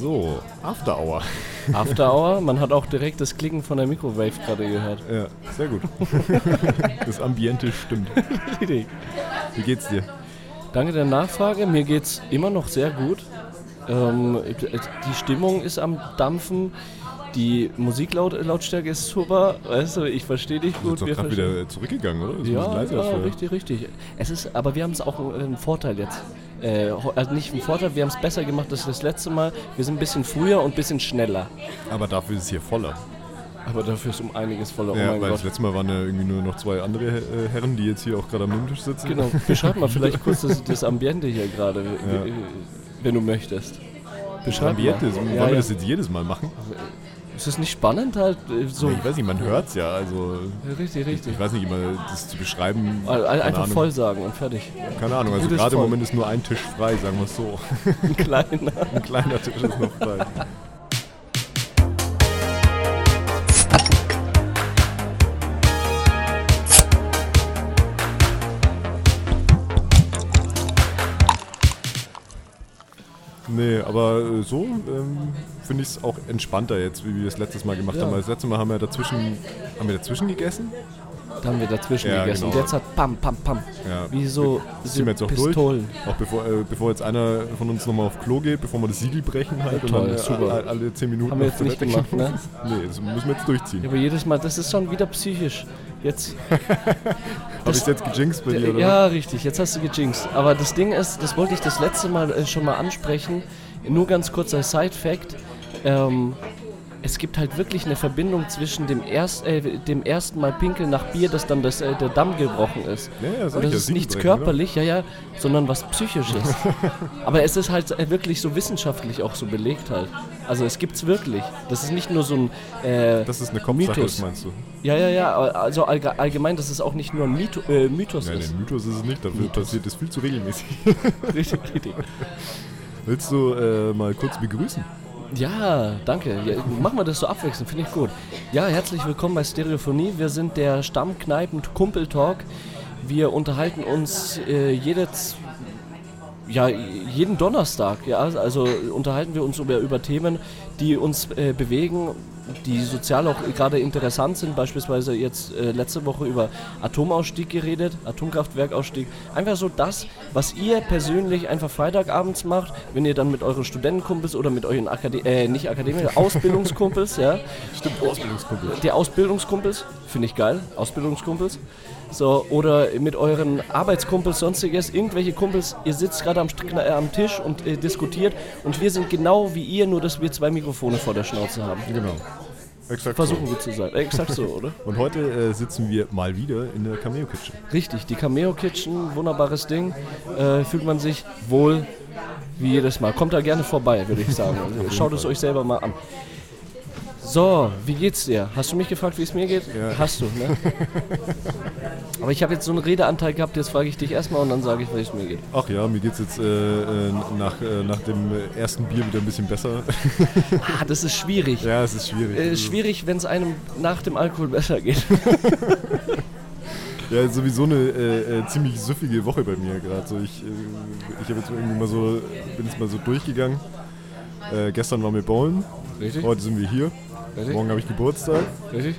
So, After Hour. After Hour, man hat auch direkt das Klicken von der Mikrowave gerade gehört. Ja, sehr gut. das Ambiente stimmt. Wie geht's dir? Danke der Nachfrage, mir geht's immer noch sehr gut. Ähm, die Stimmung ist am Dampfen. Die Musiklautstärke ist super, weißt du, ich verstehe dich Du gut. bist doch wir gerade wieder zurückgegangen, oder? Ja, ja, richtig, richtig. Es ist, aber wir haben es auch einen, einen Vorteil jetzt. Äh, also nicht einen Vorteil, wir haben es besser gemacht als das letzte Mal. Wir sind ein bisschen früher und ein bisschen schneller. Aber dafür ist es hier voller. Aber dafür ist um einiges voller. ja, oh weil Gott. das letzte Mal waren ja irgendwie nur noch zwei andere äh, Herren, die jetzt hier auch gerade am Nebentisch sitzen. Genau, beschreib mal vielleicht kurz das, das Ambiente hier gerade, Ja. wenn du möchtest. Beschreib Ambiente, mal. wollen Ja, wir ja. das jetzt jedes Mal machen? Ist es nicht spannend halt? äh, So, Ich weiß nicht, man hört's ja, also richtig, richtig. ich weiß nicht immer, das zu beschreiben. Al- al- keine Einfach Ahnung. voll sagen und fertig. Keine Ahnung, also gerade im. Moment ist nur ein Tisch frei, sagen wir es so. Ein kleiner. Ein kleiner Tisch ist noch frei. Nee, aber äh, so ähm, finde ich es auch entspannter jetzt, wie wir es letztes Mal gemacht Ja. haben. Weil das letzte Mal haben wir dazwischen, haben wir dazwischen gegessen? Da haben wir dazwischen Ja, gegessen. genau. Und jetzt hat Pam, Pam, Pam. Ja. Wie so Sind wir jetzt auch Pistolen. durch? Auch bevor, äh, bevor jetzt einer von uns nochmal auf Klo geht, bevor wir das Siegel brechen halt toll, und dann äh, super. alle, alle 10 Minuten Haben wir jetzt nicht gemacht, ne? Nee, das müssen wir jetzt durchziehen. Ja, aber jedes Mal, das ist schon wieder psychisch. Jetzt, Habe ich jetzt gejinxt bei dir, oder? ja, richtig, jetzt hast du gejinxt. Aber das Ding ist, das wollte ich das letzte Mal äh, schon mal ansprechen. Nur ganz kurz als Side-Fact. Ähm, es gibt halt wirklich eine Verbindung zwischen dem, erst, äh, dem ersten Mal Pinkeln nach Bier, dass dann das, äh, der Damm gebrochen ist. Ja, sag Und das ist nichts oder? körperlich, ja, ja, sondern was psychisches. Aber es ist halt äh, wirklich so wissenschaftlich auch so belegt halt. Also es gibt's wirklich. Das ist nicht nur so ein äh, Das ist eine Kopfsache, Mythos. meinst du? Ja, ja, ja, also allge- allgemein, dass es auch nicht nur ein Mytho äh, Mythos Nein, ist. ein Mythos ist es nicht, dafür Mythos. passiert es viel zu regelmäßig. Richtig, richtig. Willst du äh, mal kurz begrüßen? Ja, danke. Ja, machen wir das so abwechselnd, finde ich gut. Ja, herzlich willkommen bei Stereophonie. Wir sind der Stammkneipen-Kumpel-Talk. Wir unterhalten uns äh, jede ja, jeden Donnerstag, ja, also unterhalten wir uns über, über Themen, die uns äh, bewegen, die sozial auch gerade interessant sind. Beispielsweise jetzt äh, letzte Woche über Atomausstieg geredet, Atomkraftwerkausstieg. Einfach so das, was ihr persönlich einfach Freitagabends macht, wenn ihr dann mit euren Studentenkumpels oder mit euren Akade äh, nicht Akademiker, Ausbildungskumpels, ja, Stimmt, Ausbildungskumpel. die Ausbildungskumpels, finde ich geil, Ausbildungskumpels. So, oder mit euren Arbeitskumpels, sonstiges, irgendwelche Kumpels, ihr sitzt gerade am, äh, am Tisch und äh, diskutiert und wir sind genau wie ihr, nur dass wir zwei Mikrofone vor der Schnauze haben. Genau. Exakt Versuchen so. wir zu sein. Exakt so, oder? Und heute äh, sitzen wir mal wieder in der Cameo Kitchen. Richtig, die Cameo Kitchen, wunderbares Ding. Äh, fühlt man sich wohl wie jedes Mal. Kommt da gerne vorbei, würde ich sagen. Schaut es euch selber mal an. So, wie geht's dir? Hast du mich gefragt, wie es mir geht? Ja. Hast du, ne? Aber ich habe jetzt so einen Redeanteil gehabt, jetzt frage ich dich erstmal und dann sage ich, wie es mir geht. Ach ja, mir geht's jetzt äh, äh, nach, äh, nach dem ersten Bier wieder ein bisschen besser. Ah, das ist schwierig. ja, es ist schwierig. Äh, schwierig, wenn es einem nach dem Alkohol besser geht. Ja, sowieso eine äh, äh, ziemlich süffige Woche bei mir gerade. So, ich äh, ich habe jetzt irgendwie mal so, bin jetzt mal so durchgegangen. Äh, gestern waren wir bowlen, Richtig? heute sind wir hier. Richtig? Morgen habe ich Geburtstag. Richtig?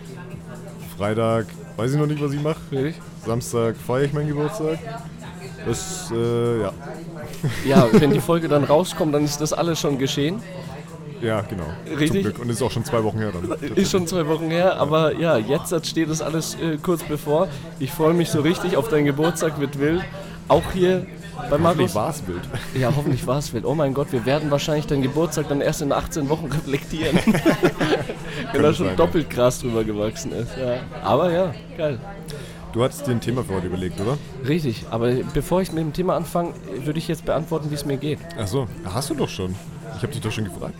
Freitag weiß ich noch nicht, was ich mache. Richtig? Samstag feiere ich meinen Geburtstag. Das, äh, ja. Ja, wenn die Folge dann rauskommt, dann ist das alles schon geschehen. Ja, genau. Richtig? Zum Glück. Und ist auch schon zwei Wochen her dann. Ist schon zwei Wochen her, aber ja, jetzt steht das alles äh, kurz bevor. Ich freue mich so richtig auf deinen Geburtstag mit Will. Auch hier bei Hoffentlich Markus. war es wild. Ja, hoffentlich war es Will. Oh mein Gott, wir werden wahrscheinlich deinen Geburtstag dann erst in 18 Wochen reflektieren. Wenn da schon sein, doppelt Gras drüber gewachsen ist. Ja. Aber ja, geil. Du hattest dir ein Thema für heute überlegt, oder? Richtig, aber bevor ich mit dem Thema anfange, würde ich jetzt beantworten, wie es mir geht. Achso, hast du doch schon. Ich habe dich doch schon gefragt.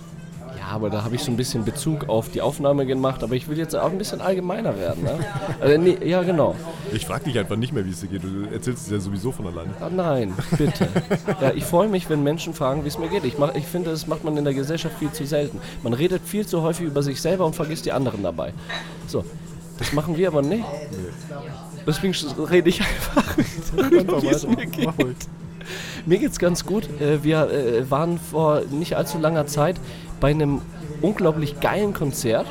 Aber da habe ich so ein bisschen Bezug auf die Aufnahme gemacht, aber ich will jetzt auch ein bisschen allgemeiner werden. Ne? Also, nee, ja, genau. Ich frage dich einfach nicht mehr, wie es dir geht. Du erzählst es ja sowieso von alleine. Ah, nein, bitte. Ja, ich freue mich, wenn Menschen fragen, wie es mir geht. Ich, mach, ich finde, das macht man in der Gesellschaft viel zu selten. Man redet viel zu häufig über sich selber und vergisst die anderen dabei. So, das machen wir aber nicht. Deswegen rede ich einfach, wie es mir geht. ruhig. Mir geht's ganz gut. Äh, Wir äh, waren vor nicht allzu langer Zeit bei einem unglaublich geilen Konzert.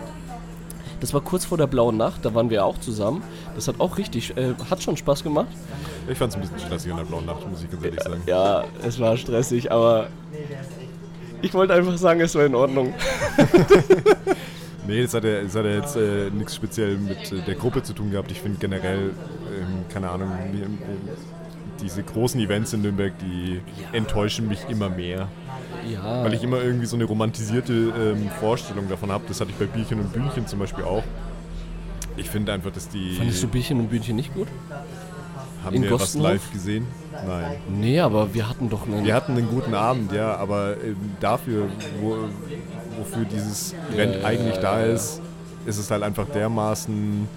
Das war kurz vor der blauen Nacht, da waren wir auch zusammen. Das hat auch richtig, äh, hat schon Spaß gemacht. Ich fand es ein bisschen stressig in der blauen Nacht, muss ich ganz ehrlich sagen. Ja, es war stressig, aber ich wollte einfach sagen, es war in Ordnung. Nee, das hat ja, das hat ja jetzt äh, nichts speziell mit äh, der Gruppe zu tun gehabt. Ich finde generell, ähm, keine Ahnung, wie, diese großen Events in Nürnberg, die enttäuschen mich immer mehr. Ja, Weil ich immer irgendwie so eine romantisierte ähm, Vorstellung davon habe. Das hatte ich bei Bierchen und Bühnchen zum Beispiel auch. Ich finde einfach, dass die. fandest du Bierchen und Bühnchen nicht gut? haben in wir was Gostenhof? live gesehen? Nein. Nee, aber wir hatten doch einen. Wir hatten einen guten Abend, ja, aber ähm, dafür, wo, wofür dieses Event ja, eigentlich ja, da ja. ist, ist es halt einfach dermaßen.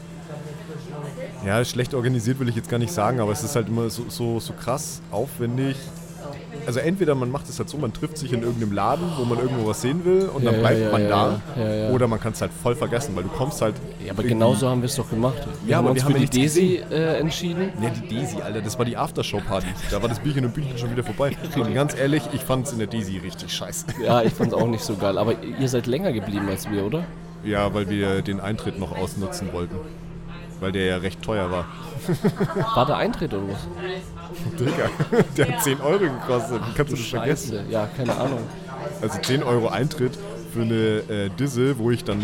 Ja, schlecht organisiert will ich jetzt gar nicht sagen, aber es ist halt immer so, so, so krass aufwendig. Also entweder man macht es halt so, man trifft sich in irgendeinem Laden, wo man irgendwo was sehen will und Ja, dann bleibt ja, man ja, da. Oder man kann es halt voll vergessen, weil du kommst halt. ja, aber irgendwie- genauso haben wir es doch gemacht. Wir Ja, haben aber uns wir für haben ja die Desi äh, entschieden. Ja, die Daisy, Alter, das war die Aftershow-Party. Da war das Bierchen und Bühnchen schon wieder vorbei. Und ganz ehrlich, ich fand es in der Daisy richtig scheiße. Ja, ich fand es auch nicht so geil. Aber ihr seid länger geblieben als wir, oder? Ja, weil wir den Eintritt noch ausnutzen wollten. Weil der ja recht teuer war. War der Eintritt oder was? Digga, der hat 10 Euro gekostet. Wie kannst du das vergessen? Scheiße. Ja, keine Ahnung. Also 10 Euro Eintritt für eine äh, Disse, wo ich dann,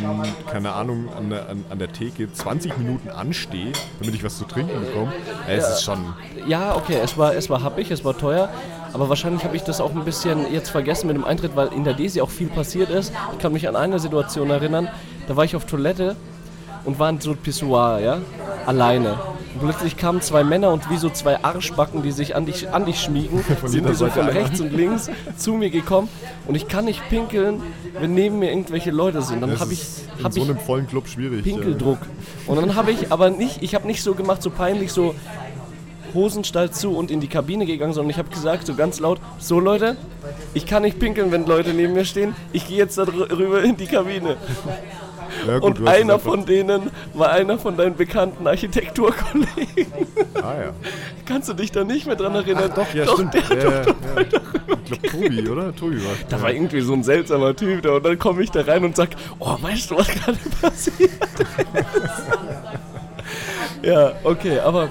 keine Ahnung, an der, an, an der Theke 20 Minuten anstehe, damit ich was zu trinken bekomme. Ja, es ist schon. Ja, okay, es war, es war happig, es war teuer. Aber wahrscheinlich habe ich das auch ein bisschen jetzt vergessen mit dem Eintritt, weil in der Desi auch viel passiert ist. Ich kann mich an eine Situation erinnern, da war ich auf Toilette und war in so Pissoir, ja, alleine. Und plötzlich kamen zwei Männer und wie so zwei Arschbacken, die sich an dich, an dich schmiegen, sind jeder die so von rechts und links zu mir gekommen. Und ich kann nicht pinkeln, wenn neben mir irgendwelche Leute sind. Dann habe ich, hab so ich einem vollen Club schwierig. Pinkeldruck. Und dann habe ich aber nicht, ich habe nicht so gemacht, so peinlich, so Hosenstall zu und in die Kabine gegangen, sondern ich habe gesagt, so ganz laut, so Leute, ich kann nicht pinkeln, wenn Leute neben mir stehen, ich gehe jetzt da rüber in die Kabine. Ja, gut, Und einer von denen war einer von deinen bekannten Architekturkollegen. Ah ja. Kannst du dich da nicht mehr dran erinnern? Doch, ja, stimmt. Der, ja, ja, ja. Ich glaube Tobi, oder? Tobi war da war irgendwie so ein seltsamer Typ da und dann komme ich da rein und sag, oh, weißt du, was gerade passiert ist? ja, okay, aber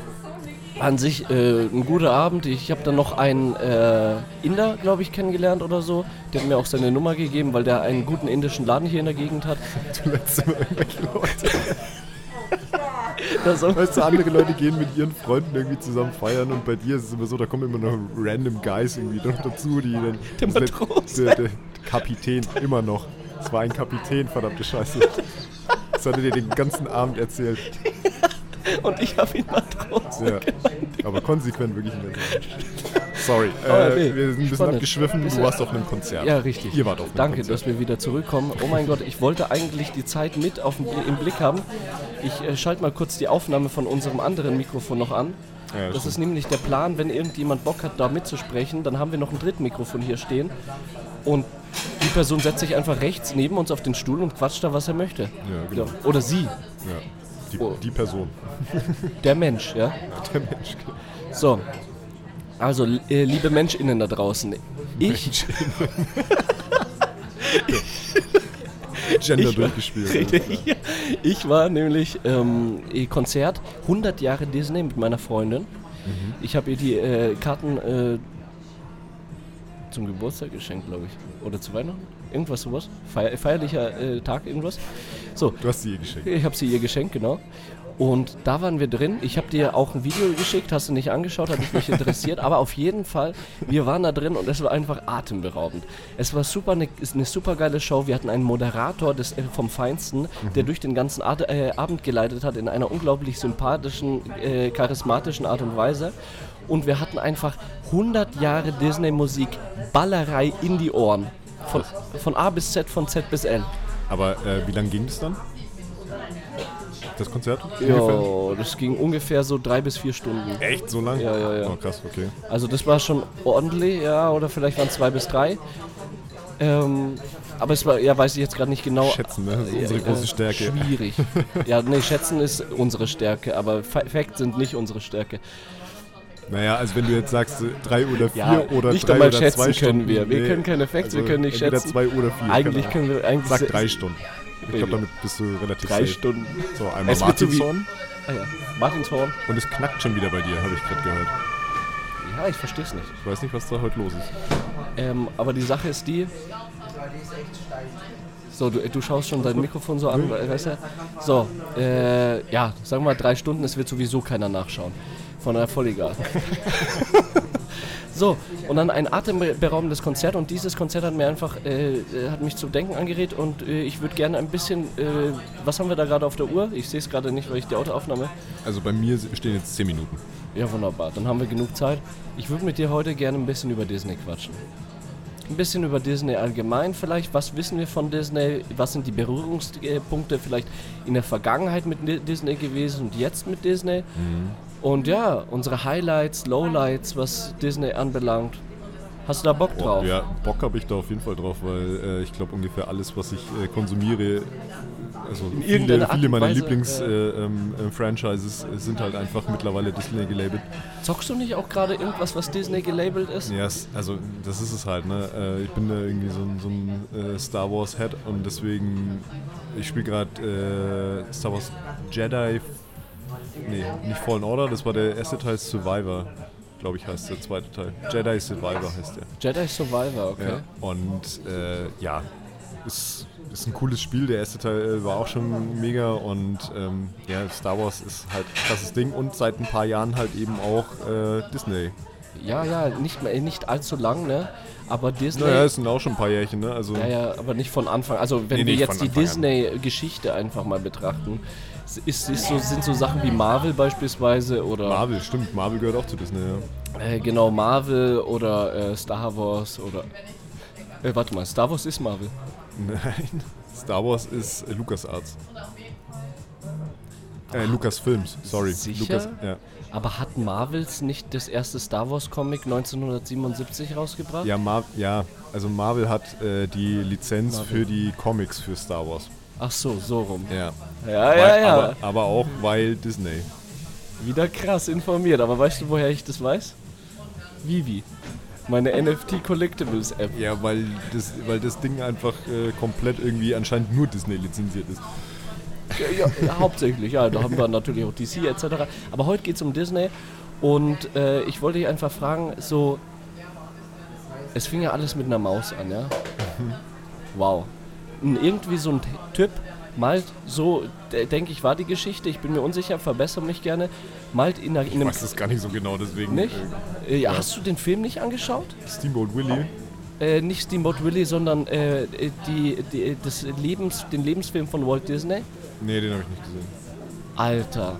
an sich äh, ein guter Abend. Ich habe dann noch einen äh, Inder, glaube ich, kennengelernt oder so. Der hat mir auch seine Nummer gegeben, weil der einen guten indischen Laden hier in der Gegend hat. zuletzt immer irgendwelche Leute. Da so, Weißt du, andere Leute gehen mit ihren Freunden irgendwie zusammen feiern und bei dir ist es immer so, da kommen immer noch random Guys irgendwie noch dazu, die dann. Der das Matrose. Der, der Kapitän, immer noch. Es war ein Kapitän, verdammte Scheiße. Das hat er dir den ganzen Abend erzählt. und ich habe ihn Matrose. Ja. Aber konsequent wirklich ein Mensch. Sorry, äh, nee, wir sind ein bisschen spannend. abgeschwiffen. Du warst auf einem Konzert. Ja, richtig. Ihr wart auf einem Danke, Konzert. dass wir wieder zurückkommen. Oh mein Gott, ich wollte eigentlich die Zeit mit auf im Blick haben. Ich äh, schalte mal kurz die Aufnahme von unserem anderen Mikrofon noch an. Ja, das stimmt. ist nämlich der Plan, wenn irgendjemand Bock hat, da mitzusprechen, dann haben wir noch ein Drittmikrofon hier stehen. Und die Person setzt sich einfach rechts neben uns auf den Stuhl und quatscht da, was er möchte. Ja, genau. Oder sie, Ja. Die, Oh. die Person. der Mensch, ja. Der Mensch. So. Also, äh, liebe MenschInnen da draußen. Ich Gender Ich war- durchgespielt. Richtig. Ich war nämlich ähm, im Konzert 100 Jahre Disney mit meiner Freundin. Ich habe ihr die äh, Karten äh, zum Geburtstag geschenkt, glaube ich. Oder zu Weihnachten. Irgendwas sowas. Feier, feierlicher äh, Tag, irgendwas. So, Du hast sie ihr geschenkt. ich habe sie ihr geschenkt, genau. Und da waren wir drin. Ich habe dir auch ein Video geschickt, hast du nicht angeschaut, hat mich nicht interessiert. aber auf jeden Fall, wir waren da drin und es war einfach atemberaubend. Es war super, eine, ist eine super geile Show. Wir hatten einen Moderator des, äh, vom Feinsten, der durch den ganzen Art, äh, Abend geleitet hat in einer unglaublich sympathischen, äh, charismatischen Art und Weise. Und wir hatten einfach 100 Jahre Disney-Musik, Ballerei in die Ohren. Von, von A bis Z, von Z bis L. Aber äh, wie lange ging das dann? Das Konzert? Ja, das ging ungefähr so drei bis vier Stunden. Echt so lang? Ja, ja, ja. Oh, krass, okay. Also das war schon ordentlich, ja, oder vielleicht waren es zwei bis drei. Ähm, aber es war, ja, weiß ich jetzt gerade nicht genau. Schätzen, ne? Das ist unsere große äh, Stärke. Schwierig. ja, nee, schätzen ist unsere Stärke, aber Fa- Facts sind nicht unsere Stärke. Naja, also wenn du jetzt sagst, äh, drei oder vier Ja, oder nicht drei einmal oder schätzen zwei können Stunden. wir. Wir können keine Facts, wir können nicht schätzen. zwei oder vier. Eigentlich können wir eigentlich. Sag drei Stunden. Ich glaube, damit bist du relativ drei safe. Stunden. So, einmal Es Martinshorn Ah ja, Martinshorn. und es knackt schon wieder bei dir, habe ich gerade gehört. Ja, ich verstehe es nicht. Ich weiß nicht, was da heute los ist. Ähm, aber die Sache ist die. So, du, du schaust schon dein Mikrofon so an, weißt du? So, äh, ja, sagen wir mal drei Stunden, es wird sowieso keiner nachschauen. Von daher voll egal. so, und dann ein atemberaubendes Konzert und dieses Konzert hat mir einfach, äh, äh, hat mich zum Denken angeregt und äh, ich würde gerne ein bisschen, äh, was haben wir da gerade auf der Uhr? Ich sehe es gerade nicht, weil ich die Autoaufnahme Also bei mir stehen jetzt 10 Minuten. ja, wunderbar. Dann haben wir genug Zeit. Ich würde mit dir heute gerne ein bisschen über Disney quatschen. Ein bisschen über Disney allgemein vielleicht. Was wissen wir von Disney? Was sind die Berührungspunkte vielleicht in der Vergangenheit mit Disney gewesen und jetzt mit Disney? Und ja, unsere Highlights, Lowlights, was Disney anbelangt. Hast du da Bock drauf? Ja, Bock habe ich da auf jeden Fall drauf, weil äh, ich glaube ungefähr alles, was ich äh, konsumiere, also viele, viele meiner Lieblings-Franchises äh, äh, ähm, äh, äh, sind halt einfach mittlerweile Disney gelabelt. Zockst du nicht auch gerade irgendwas, was Disney gelabelt ist? Ja, es- also das ist es halt, ne? Äh, ich bin da irgendwie so ein, so ein Star Wars Head und deswegen, ich spiele gerade Star Wars Jedi, nee, nicht Fallen Order, das war der erste Teil Survivor, glaube ich heißt der zweite Teil. Jedi Survivor heißt der. Jedi Survivor, okay. Ja. Und äh, ja, ist, ist ein cooles Spiel. Der erste Teil äh, war auch schon mega und ähm, ja, Star Wars ist halt ein krasses Ding und seit ein paar Jahren halt eben auch äh, Disney. Ja, ja, nicht, mehr, nicht allzu lang, ne? Aber Disney. Naja, es sind auch schon ein paar Jährchen, ne? Also Ja, ja, aber nicht von Anfang. Also wenn Nee, wir jetzt die. Disney-Geschichte einfach mal betrachten, ist, ist so, sind so Sachen wie Marvel beispielsweise oder Marvel, stimmt, Marvel gehört auch zu Disney, ja. äh, genau Marvel oder äh, Star Wars oder äh, warte mal, Star Wars ist Marvel. Nein, Star Wars ist äh, LucasArts. Äh, Lucasfilms, sorry. Sicher? Lucas, ja. Aber hat Marvels nicht das erste Star Wars Comic 1977 rausgebracht? Ja, Mar ja, also Marvel hat äh, die Lizenz Marvel. für die Comics für Star Wars. Ach so, so rum. Ja. Ja, Weil, ja, ja. Aber, aber auch weil Disney. Wieder krass informiert. Aber weißt du, woher ich das weiß? Vivi. Meine NFT Collectibles App. Ja, weil das, weil das Ding einfach äh, komplett irgendwie anscheinend nur Disney lizenziert ist. Ja, ja, hauptsächlich, ja. Da haben wir natürlich auch DC etc. Aber heute geht es um Disney und äh, ich wollte dich einfach fragen, so, es fing ja alles mit einer Maus an, ja? Wow. Und irgendwie so ein Typ malt so, de- denke ich, war die Geschichte, ich bin mir unsicher, verbessere mich gerne, malt in, einer, in Ich einem... weiß das gar nicht so genau, deswegen. Nicht? Äh, Äh, ja, hast du den Film nicht angeschaut? Steamboat Willie. Äh, nicht Steamboat Willie, sondern äh, die, die, das Lebens, den Lebensfilm von Walt Disney? Nee, den habe ich nicht gesehen. Alter,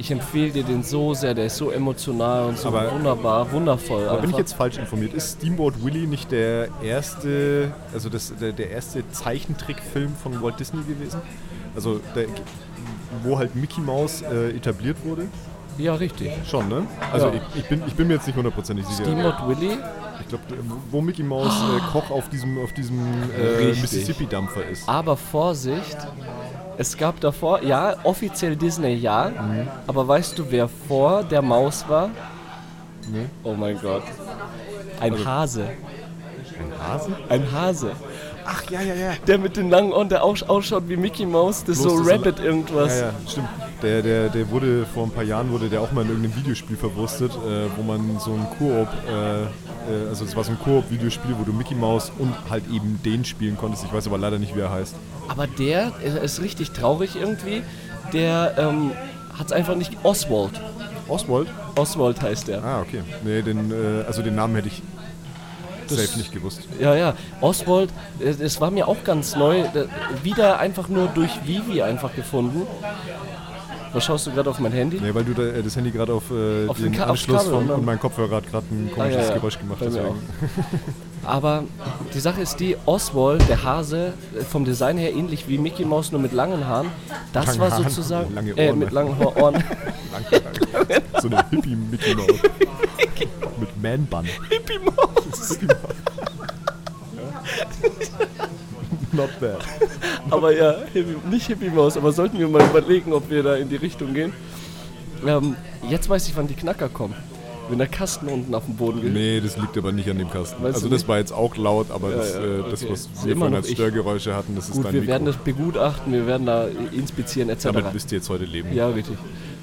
ich empfehle dir den so sehr, der ist so emotional und so Aber- wunderbar, wundervoll. Aber bin ich einfach. jetzt falsch informiert? Ist Steamboat Willie nicht der erste, also das, der, der erste Zeichentrickfilm von Walt Disney gewesen? Also der, wo halt Mickey Mouse äh, etabliert wurde? Ja, richtig. Schon, ne? Also Ja. ich, ich, bin, ich bin mir jetzt nicht hundertprozentig sicher. Steamboat Willie, Ich glaube, wo Mickey Mouse äh, Koch auf diesem, auf diesem äh. Mississippi-Dampfer ist. aber Vorsicht, es gab davor, ja, offiziell Disney ja, Mhm. aber weißt du, wer vor der Maus war? Nee. Oh mein Gott. Ein Also- Hase. Ein Hase? Ein Hase. Ach, ja, ja, ja. Der mit den langen Ohren, der ausschaut wie Mickey Mouse, das Bloß so Rabbit irgendwas. Ja, ja, stimmt. Der, der, der wurde vor ein paar Jahren wurde der auch mal in irgendeinem Videospiel verwurstet, äh, wo man so ein Koop, äh, äh, also es war so ein Koop-Videospiel, wo du Mickey Mouse und halt eben den spielen konntest. Ich weiß aber leider nicht, wie er heißt. Aber der äh, ist richtig traurig irgendwie. Der ähm, hat es einfach nicht. Oswald. Oswald? Oswald heißt der. Ah, okay. Nee, den, äh, also den Namen hätte ich Das- safe nicht gewusst. Ja, ja. Oswald, äh, das war mir auch ganz neu. äh, Wieder einfach nur durch Vivi einfach gefunden. Was schaust du gerade auf mein Handy? Nee, weil du da, äh, das Handy gerade auf, äh, Auf den den Anschluss von, und mein Kopfhörer hat gerade ein komisches Ah, ja, ja. Geräusch gemacht. Deswegen. Aber die Sache ist die, Oswald, der Hase, äh, vom Design her ähnlich wie Mickey Mouse, nur mit langen Haaren. Das Lange war sozusagen. lange äh, mit langen Ohren. Lang- so eine Hippie-Mickey Mouse. Mit Man-Bun. Hippie Maus. Not bad. Aber ja, Hippie, nicht Hippie Maus, aber sollten wir mal überlegen, ob wir da in die Richtung gehen. Ähm, jetzt weiß ich, wann die Knacker kommen. wenn der Kasten unten auf dem Boden geht. Nee, das liegt aber nicht an dem Kasten. Weißt also du das nicht? war jetzt auch laut, aber Ja, das, ja, äh, das okay. was Ist wir vorhin als ich. Störgeräusche hatten, das ist Gut, dein wir Mikro. werden das begutachten, wir werden da inspizieren etc. Damit müsst ihr jetzt heute leben. Ja, richtig.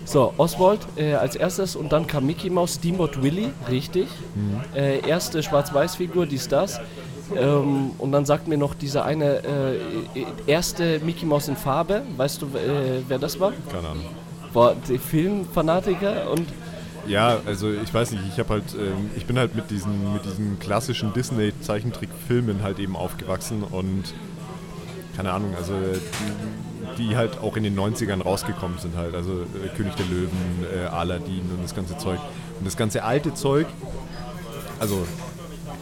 So, Oswald äh, als erstes und dann kam Mickey Mouse, Steamboat Willie, richtig. Mhm. Äh, erste Schwarz-Weiß-Figur, dies, das. Ähm, und dann sagt mir noch dieser eine äh, erste Mickey Mouse in Farbe. Weißt du, äh, wer das war? Keine Ahnung. War der Filmfanatiker und Ja, also ich weiß nicht, ich habe halt, ähm, ich bin halt mit diesen, mit diesen klassischen Disney-Zeichentrickfilmen halt eben aufgewachsen und keine Ahnung, also die, die halt auch in den 90ern rausgekommen sind halt, also äh, König der Löwen, äh, Aladdin und das ganze Zeug. Und das ganze alte Zeug, also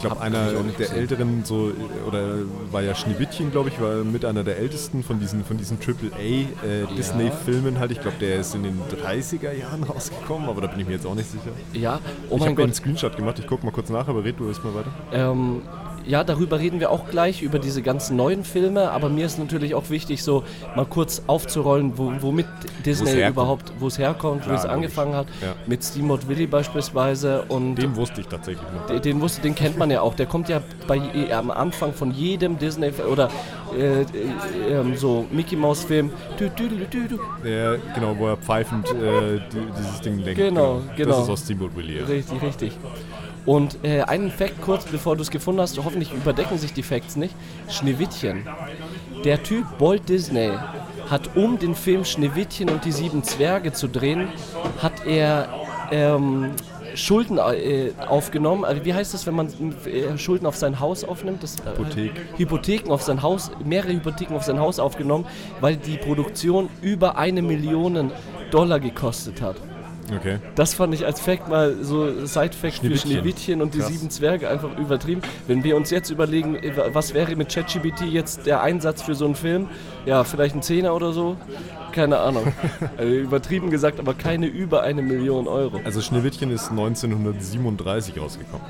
glaube einer der gesehen. älteren so oder war ja Schneewittchen, glaube ich, war mit einer der ältesten von diesen von diesen AAA äh, Disney Filmen halt. Ich glaube, der ist in den 30er Jahren rausgekommen, aber da bin ich mir jetzt auch nicht sicher. ja, oh ich mein habe einen. Screenshot gemacht, ich gucke mal kurz nach, aber red du erstmal weiter. Ähm, ja, darüber reden wir auch gleich, über diese ganzen neuen Filme, aber mir ist natürlich auch wichtig, so mal kurz aufzurollen, wo, womit Disney überhaupt, wo es herkommt, Klar, wie es angefangen hat, Ja. mit Steamboat Willie beispielsweise und Den wusste ich tatsächlich noch. den, den wusste, den kennt man ja auch. Der kommt ja bei, äh, am Anfang von jedem Disney oder äh, äh, ähm, so Mickey Mouse Film. Du, du, du, du, du. Der, genau, wo er pfeifend äh, die, dieses Ding lenkt. Genau, genau. Das ist aus Steamboat Willie. Ja. Richtig, richtig. Und äh, einen Fact kurz, bevor du es gefunden hast, hoffentlich überdecken sich die Facts nicht. Schneewittchen. Der Typ Walt Disney hat, um den Film Schneewittchen und die sieben Zwerge zu drehen, hat er ähm, Schulden äh, aufgenommen. Also wie heißt das, wenn man äh, Schulden auf sein Haus aufnimmt? Das, äh, Hypothek. Hypotheken auf sein Haus, mehrere Hypotheken auf sein Haus aufgenommen, weil die Produktion über eine Million Dollar gekostet hat. Okay. Das fand ich als Fact mal so Side-Fact für Schneewittchen. Und die Krass. sieben Zwerge einfach übertrieben. Wenn wir uns jetzt überlegen, was wäre mit ChatGPT jetzt der Einsatz für so einen Film? Ja, vielleicht ein Zehner oder so? Keine Ahnung. also übertrieben gesagt, aber keine über eine Million Euro. Also Schneewittchen ist 1937 rausgekommen.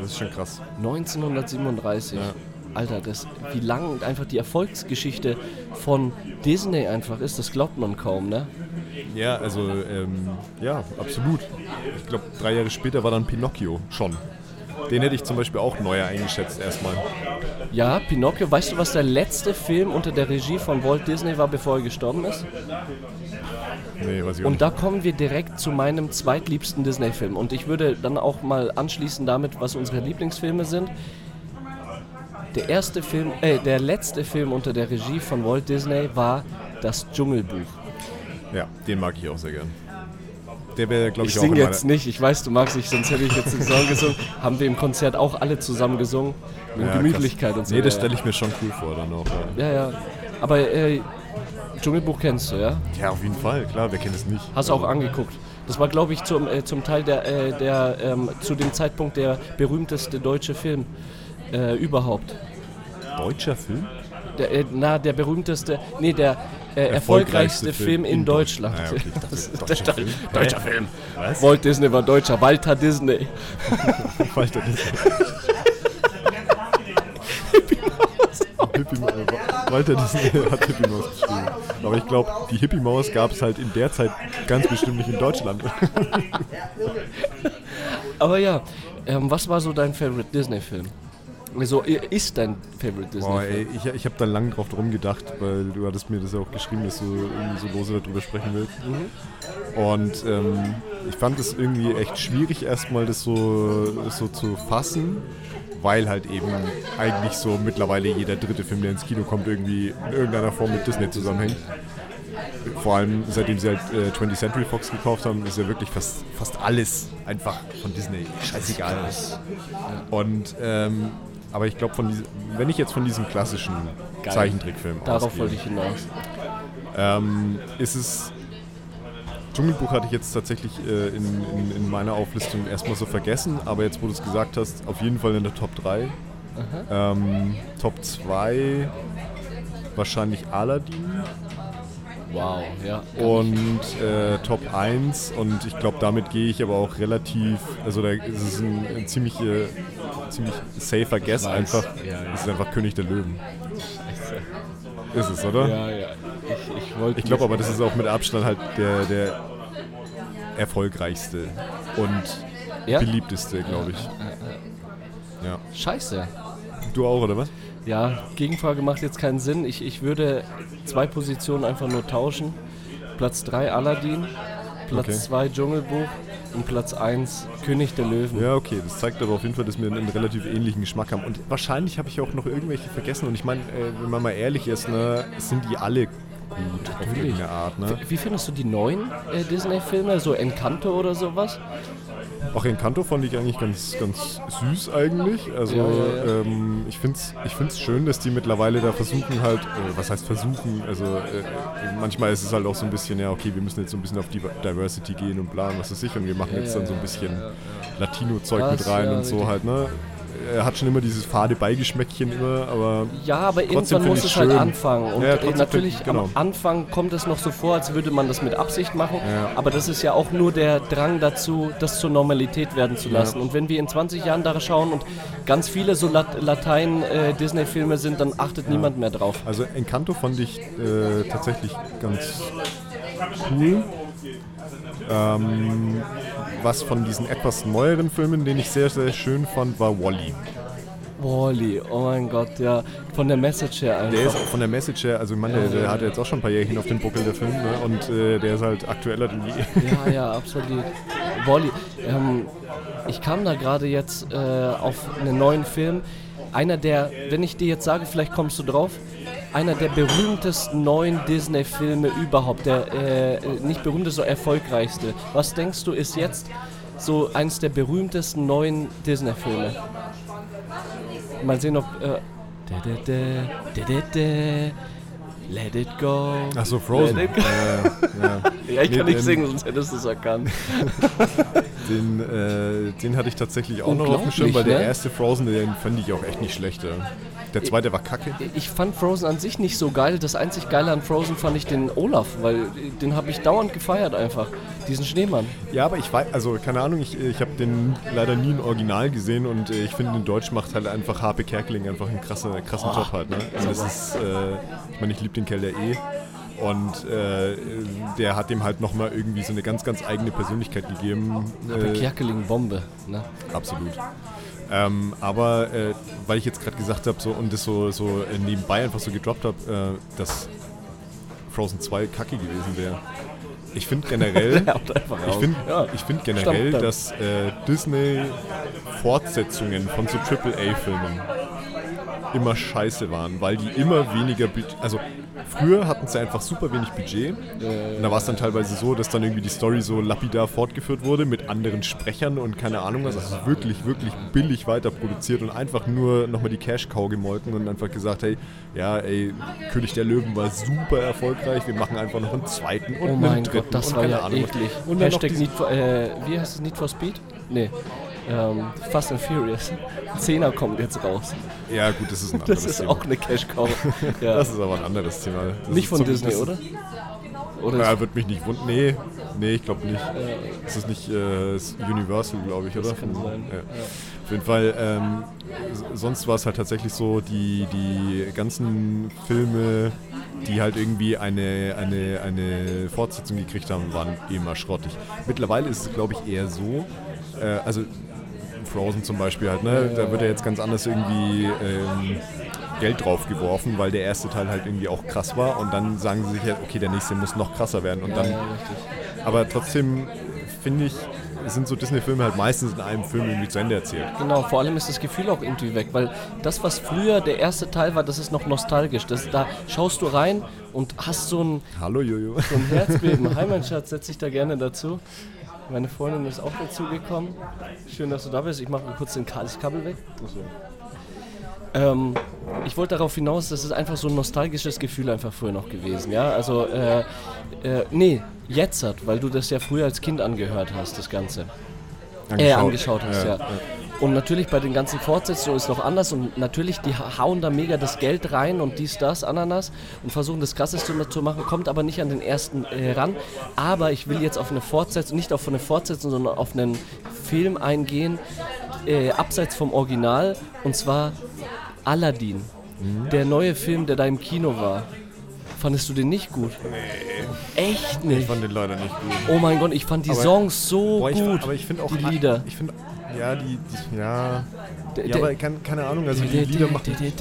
Das ist schon krass. 1937. Ja. Alter, das, wie lang einfach die Erfolgsgeschichte von Disney einfach ist, das glaubt man kaum, ne? Ja, also, ähm, ja, absolut. Ich glaube, drei Jahre später war dann Pinocchio schon. Den hätte ich zum Beispiel auch neuer eingeschätzt erstmal. Ja, Pinocchio, weißt du, was der letzte Film unter der Regie von Walt Disney war, bevor er gestorben ist? Nee, weiß ich auch Und nicht. da kommen wir direkt zu meinem zweitliebsten Disney-Film. Und ich würde dann auch mal anschließen damit, was unsere Lieblingsfilme sind. Der erste Film, äh, der letzte Film unter der Regie von Walt Disney war Das Dschungelbuch. Ja, den mag ich auch sehr gern. Der wäre, glaube ich, Ich singe in jetzt nicht, ich weiß, du magst nicht, sonst hätte ich jetzt den Song gesungen. Haben wir im Konzert auch alle zusammen gesungen. Mit Ja, Gemütlichkeit krass. und so. Nee, das stelle ich mir schon cool vor dann auch. Ja, ja, ja. Aber äh, Dschungelbuch kennst du, ja? ja auf jeden Fall, klar, wer kennt es nicht. Hast du auch angeguckt. Das war, glaube ich, zum, äh, zum Teil der, äh, der ähm, zu dem Zeitpunkt der berühmteste deutsche Film äh, überhaupt. Deutscher Film? Der, äh, na, der berühmteste, nee, der äh, erfolgreichste Film in, Deutschland. Ah, okay, Das- deutscher Film. Deutscher Film. Was? Walt Disney war Deutscher, Walter Disney. Walter Disney. Hippie Maus. Walter Disney hat Hippie Maus geschrieben. Aber ich glaube, die Hippie Maus gab es halt in der Zeit ganz bestimmt nicht in Deutschland. Aber ja, ähm, was war so dein Favorite Disney-Film? Also, äh, ist dein Favorite Boah, Disney-Film? ey, ich, ich habe da lange drauf drum gedacht, weil du hattest mir das ja auch geschrieben, dass du irgendwie so lose darüber sprechen willst. Und ähm, ich fand es irgendwie echt schwierig, erstmal das so, so zu fassen, weil halt eben eigentlich so mittlerweile jeder dritte Film, der ins Kino kommt, irgendwie in irgendeiner Form mit Disney zusammenhängt. Vor allem seitdem sie halt äh, 20th Century Fox gekauft haben, ist ja wirklich fast, fast alles einfach von Disney. Scheißegal. Und ähm, aber ich glaube, wenn ich jetzt von diesem klassischen Geil. Zeichentrickfilm Darauf ausgehe, wollte ich hinaus. ähm, ist es. Dschungelbuch hatte ich jetzt tatsächlich äh, in, in, in meiner Auflistung erstmal so vergessen, aber jetzt, wo du es gesagt hast, auf jeden Fall in der Top 3. Ähm, Top 2 wahrscheinlich Aladdin Wow, ja. und äh, Top 1 und ich glaube, damit gehe ich aber auch relativ, also da ist es ein, ein ziemlich, äh, ziemlich safer Guess einfach. Ja, ja. Es ist einfach König der Löwen. Ist es, oder? Ja, ja. Ich, ich wollte. Ich glaube aber, das ist auch mit Abstand halt der, der erfolgreichste und Ja? beliebteste, glaube ich. Ja. Scheiße. Du auch, oder was? Ja, Gegenfrage macht jetzt keinen Sinn. Ich, ich würde zwei Positionen einfach nur tauschen. Platz 3 Aladdin, Platz Okay. 2 Dschungelbuch und Platz 1 König der Löwen. Ja, okay, das zeigt aber auf jeden Fall, dass wir einen relativ ähnlichen Geschmack haben. Und wahrscheinlich habe ich auch noch irgendwelche vergessen. Und ich meine, äh, wenn man mal ehrlich ist, ne, sind die alle gut auf Natürlich. irgendeine Art. Ne? Wie findest du die neuen äh, Disney-Filme? So Encanto oder sowas? Auch Encanto fand ich eigentlich ganz, ganz süß eigentlich. Also Ja, ja, ja. Ähm, ich finde es ich find's schön, dass die mittlerweile da versuchen halt, äh, was heißt versuchen, also äh, manchmal ist es halt auch so ein bisschen, ja okay, wir müssen jetzt so ein bisschen auf die Diversity gehen und und was weiß ich und wir machen jetzt dann so ein bisschen Latino-Zeug mit rein und so halt, ne? Er hat schon immer dieses fade Beigeschmäckchen immer, aber Ja, aber irgendwann muss es halt schön. anfangen. Und Ja, äh, natürlich find- genau. am Anfang kommt es noch so vor, als würde man das mit Absicht machen. Ja. Aber das ist ja auch nur der Drang dazu, das zur Normalität werden zu lassen. Und wenn wir in 20 Jahren da schauen und ganz viele so Lat Latein-Disney-Filme sind, dann achtet niemand mehr drauf. Also Encanto fand ich äh, tatsächlich ganz cool. Ähm, was von diesen etwas neueren Filmen, den ich sehr, sehr schön fand, war Wally. Wally, oh mein Gott, ja. Von der Message her einfach. Der ist auch von der Message her, also ich meine, der, der hat jetzt auch schon ein paar Jährchen auf dem Buckel, der Film, ne? und äh, der ist halt aktueller denn je. Ja, ja, absolut. Wally. Ähm, ich kam da gerade jetzt äh, auf einen neuen Film. Einer der, wenn ich dir jetzt sage, vielleicht kommst du drauf, einer der berühmtesten neuen Disney-Filme überhaupt. Der äh, nicht berühmteste, sondern erfolgreichste. Was denkst du, ist jetzt so eins der berühmtesten neuen Disney-Filme? Mal sehen, ob. Äh, let it go. Achso, Frozen. Let it go. Ja, ja. Ja, ich Nee, kann nicht singen, sonst hättest du es erkannt. Den, äh, den hatte ich tatsächlich auch noch auf dem Schirm, weil der ne? erste Frozen, den fand ich auch echt nicht schlecht. Ja. Der zweite war kacke. Ich fand Frozen an sich nicht so geil. Das einzig Geile an Frozen fand ich den Olaf, weil den habe ich dauernd gefeiert einfach. Diesen Schneemann. Ja, aber ich weiß, also keine Ahnung, ich, ich habe den leider nie im Original gesehen und äh, ich finde, in Deutsch macht halt einfach Harpe Kerkeling einfach einen krassen, krassen Job halt. Ne? Also das ist, äh, ich meine, ich liebe den Kerl ja eh. Und äh, der hat dem halt nochmal irgendwie so eine ganz, ganz eigene Persönlichkeit gegeben. Aber Äh, Kerkeling Bombe. Ne? Absolut. Ähm, aber äh, weil ich jetzt gerade gesagt habe so, und das so, so nebenbei einfach so gedroppt habe, äh, dass Frozen 2 kacke gewesen wäre. Ich finde generell, ich finde Ja. ich find generell, Stammt dass äh, Disney Fortsetzungen von so AAA-Filmen immer scheiße waren, weil die immer weniger also früher hatten sie einfach super wenig Budget und da war es dann teilweise so, dass dann irgendwie die Story so lapidar fortgeführt wurde mit anderen Sprechern und keine Ahnung was, also wirklich, wirklich billig weiter produziert und einfach nur nochmal die Cash-Cow gemolken und einfach gesagt, hey, ja, ey, König der Löwen war super erfolgreich, wir machen einfach noch einen zweiten und Oh einen mein dritten Gott, das und war ja Ahnung eklig. Und dann Hashtag Need for, äh, wie heißt es, Need for Speed? Nee. Ähm, Fast and Furious. Zehner kommt jetzt raus. Ja gut, das ist ein anderes Das ist Thema. auch eine Cash-Cow. Ja. Das ist aber ein anderes Thema. Das nicht von Disney, das- oder? Oder Ja, wird mich nicht wundern. Nee, nee, ich glaube nicht. Das ist nicht äh, ist Universal, glaube ich, oder? kann Von- sein. Ja. Auf jeden Fall, ähm, sonst war es halt tatsächlich so, die, die ganzen Filme, die halt irgendwie eine, eine, eine Fortsetzung gekriegt haben, waren immer schrottig. Mittlerweile ist es, glaube ich, eher so, äh, also Frozen zum Beispiel halt, ne? Da wird ja jetzt ganz anders irgendwie ähm, Geld drauf geworfen, weil der erste Teil halt irgendwie auch krass war und dann sagen sie sich halt, okay, der nächste muss noch krasser werden und dann ja, aber trotzdem finde ich, sind so Disney-Filme halt meistens in einem Film irgendwie zu Ende erzählt. Genau, vor allem ist das Gefühl auch irgendwie weg, weil das, was früher der erste Teil war, das ist noch nostalgisch. Das, da schaust du rein und hast so ein, Hallo Jojo. so ein Herzbeben. Hi mein Schatz, setz dich da gerne dazu. Meine Freundin ist auch dazugekommen. Schön, dass du da bist. Ich mache mal kurz den das Kabel weg. Ähm, ich wollte darauf hinaus, das ist einfach so ein nostalgisches Gefühl einfach früher noch gewesen. Ja, also, äh, äh, nee, jetzt hat, weil du das ja früher als Kind angehört hast, das Ganze. Äh, angeschaut hast, ja. Und natürlich bei den ganzen Fortsetzungen ist es noch anders und natürlich, die ha- hauen da mega das Geld rein und dies, das, Ananas und versuchen das Krasseste zu- zu machen, kommt aber nicht an den ersten äh, ran. Aber ich will jetzt auf eine Fortsetzung, nicht auf eine Fortsetzung, sondern auf einen Film eingehen, äh, abseits vom Original, und zwar Aladdin. Der neue Film, der da im Kino war. Fandest du den nicht gut? Nee. Echt Ich nicht? fand den leider nicht gut. Oh mein Gott, ich fand die Aber- Songs so Boah, ich, gut. aber ich finde auch die Lieder. Ich finde, ja, die, die ja. Der- Ja, aber kann, keine Ahnung, also die Lieder machen. Okay, ich,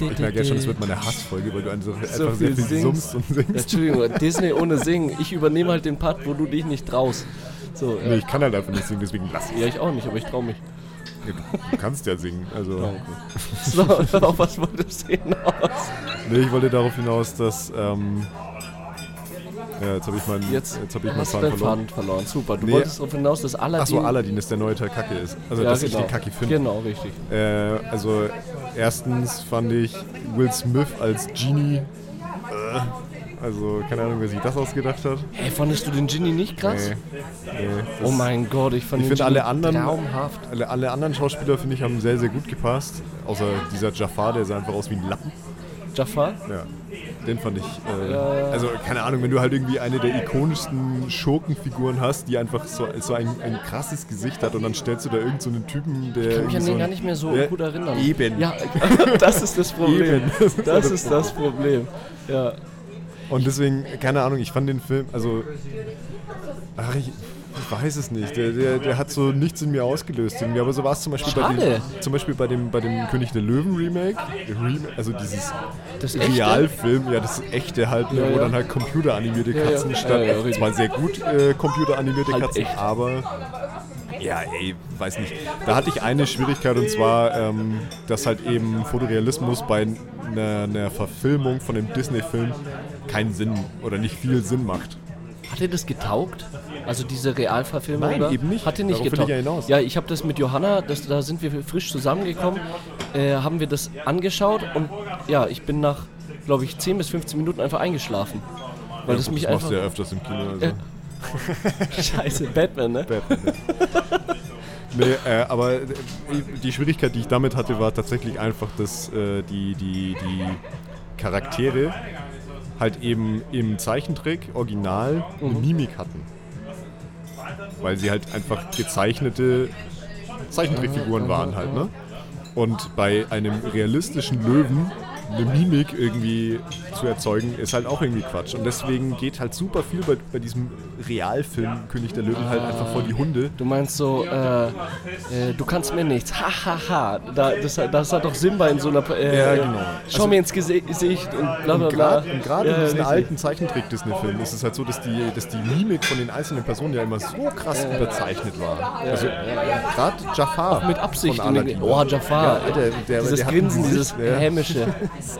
ich merke jetzt schon, es wird meine Hassfolge, weil du einfach, So viel viel singst. summst und singst. Entschuldigung, Disney ohne Singen. Ich übernehme halt den Part, wo du dich nicht traust. So, Nee, ja. ich kann halt einfach nicht singen, deswegen lass ich. ja, ich auch nicht, aber ich traue mich. Du kannst ja singen. Also, So, auf was wolltest du hinaus? nee, ich wollte darauf hinaus, dass. Ähm, ja, jetzt habe ich meinen Jetzt, jetzt hab ich meinen hast du Faden verloren. Faden verloren. Super. Du Nee. wolltest darauf hinaus, dass Aladdin... Achso, Aladdin ist der neue Teil Kacke ist. Also, ja, dass genau. ich den Kacke finde. Genau, richtig. Äh, also, erstens fand ich Will Smith als Genie. Äh, also, keine Ahnung, wer sich das ausgedacht hat. Hey, fandest du den Genie nicht krass? Nee, nee, das- Oh mein Gott, ich fand Ich den finde alle anderen, traumhaft. alle, alle anderen Schauspieler finde ich haben sehr sehr gut gepasst, außer dieser Jafar, der sah einfach aus wie ein Lappen. Jafar? Ja, den fand ich. Äh, Ja. Also keine Ahnung, wenn du halt irgendwie eine der ikonischsten Schurkenfiguren hast, die einfach so, so ein, ein krasses Gesicht hat und dann stellst du da irgendeinen so einen Typen, der. Ich kann mich an so den gar nicht mehr so gut erinnern. Eben. Ja, das ist das Problem. Eben. Das ist das Problem. Ja. Und deswegen, keine Ahnung, ich fand den Film, also. Ach, ich, ich weiß es nicht. Der, der, der hat so nichts in mir ausgelöst irgendwie. Aber so war es zum Beispiel bei dem, zum Beispiel bei dem, bei dem König der Löwen Remake. Rem also dieses? Realfilm, ja, das echte halt, Ja, wo ja. dann halt computeranimierte. Katzen Ja, statt. ja, zwar sehr gut äh, computeranimierte Halt Katzen, echt. aber. Ja, ey, weiß nicht. Da hatte ich eine Schwierigkeit und zwar, ähm, dass halt eben Fotorealismus bei einer, einer Verfilmung von einem Disney-Film keinen Sinn oder nicht viel Sinn macht. Hat dir das getaugt? Also diese Realverfilmung? Nein, da? eben nicht. Hat dir nicht Darauf getaugt? ich ja hinaus. Ja, ich habe das mit Johanna, das, da sind wir frisch zusammengekommen, äh, haben wir das angeschaut und ja, ich bin nach, glaube ich, 10 bis 15 Minuten einfach eingeschlafen. Weil das gut, mich das machst einfach... du ja öfters im Kino. Also. Äh, Scheiße, Batman, ne? Batman. nee, äh, aber äh, die Schwierigkeit, die ich damit hatte, war tatsächlich einfach, dass äh, die, die, die Charaktere halt eben im Zeichentrick original eine Mhm. Mimik hatten. Weil sie halt einfach gezeichnete Zeichentrickfiguren waren halt, ne? Und bei einem realistischen Löwen eine Mimik irgendwie zu erzeugen, ist halt auch irgendwie Quatsch. Und deswegen geht halt super viel bei, bei diesem Realfilm König der Löwen halt einfach vor die Hunde. Du meinst so, äh, äh, du kannst mir nichts, hahaha. Ha, ha. da, das, das hat doch Simba in so einer. Äh, Ja, genau. Schau Also- mir ins Gesicht und bla bla Und bla. gerade gerade Ja, in diesen richtig. alten Zeichentrick-Disney-Filmen ist es halt so, dass die, dass die Mimik von den einzelnen Personen ja immer so krass überzeichnet war. also gerade Jafar Mit Absicht. von Und Aladdin. oh, Jafar. Ja, der, der, dieses der Grinsen, dieses ja.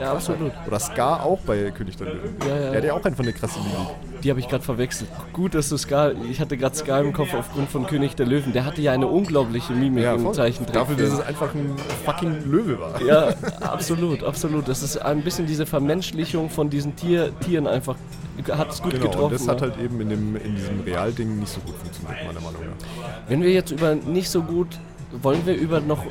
Ja, absolut. Oder Scar auch bei König der Löwen. Ja, ja. Der hat ja auch einfach eine krasse Mimik. Die habe ich gerade verwechselt. Gut, dass du Scar. Ich hatte gerade Scar im Kopf aufgrund von König der Löwen. Der hatte ja eine unglaubliche Mimik im voll. Zeichentrick. Dafür, dass es einfach ein fucking Löwe war. Ja, absolut, absolut. Das ist ein bisschen diese Vermenschlichung von diesen Tier, Tieren einfach. Hat es gut Genau, getroffen. und das hat ja. halt eben in, dem, in diesem Realding nicht so gut funktioniert, meiner Meinung nach. Wenn wir jetzt über nicht so gut. Wollen wir über noch äh,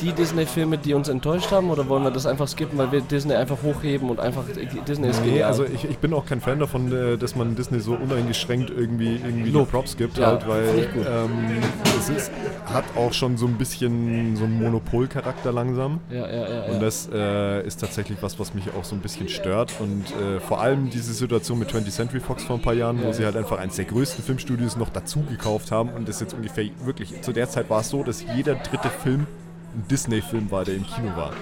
die Disney-Filme, die uns enttäuscht haben, oder wollen wir das einfach skippen, weil wir Disney einfach hochheben und einfach Disney ist Nee, genial? also ich, ich bin auch kein Fan davon, äh, dass man Disney so uneingeschränkt irgendwie, irgendwie die Lob. Props gibt, Ja, halt, weil ähm, es ist, hat auch schon so ein bisschen so einen Monopolcharakter langsam. ja, ja, ja. Und das äh, ist tatsächlich was, was mich auch so ein bisschen stört. Und äh, vor allem diese Situation mit 20th Century Fox vor ein paar Jahren, wo Ja, sie ja. halt einfach eins der größten Filmstudios noch dazu gekauft haben. Und das jetzt ungefähr wirklich, zu der Zeit war es so, dass jeder dritte Film ein Disney-Film war, der im Kino war.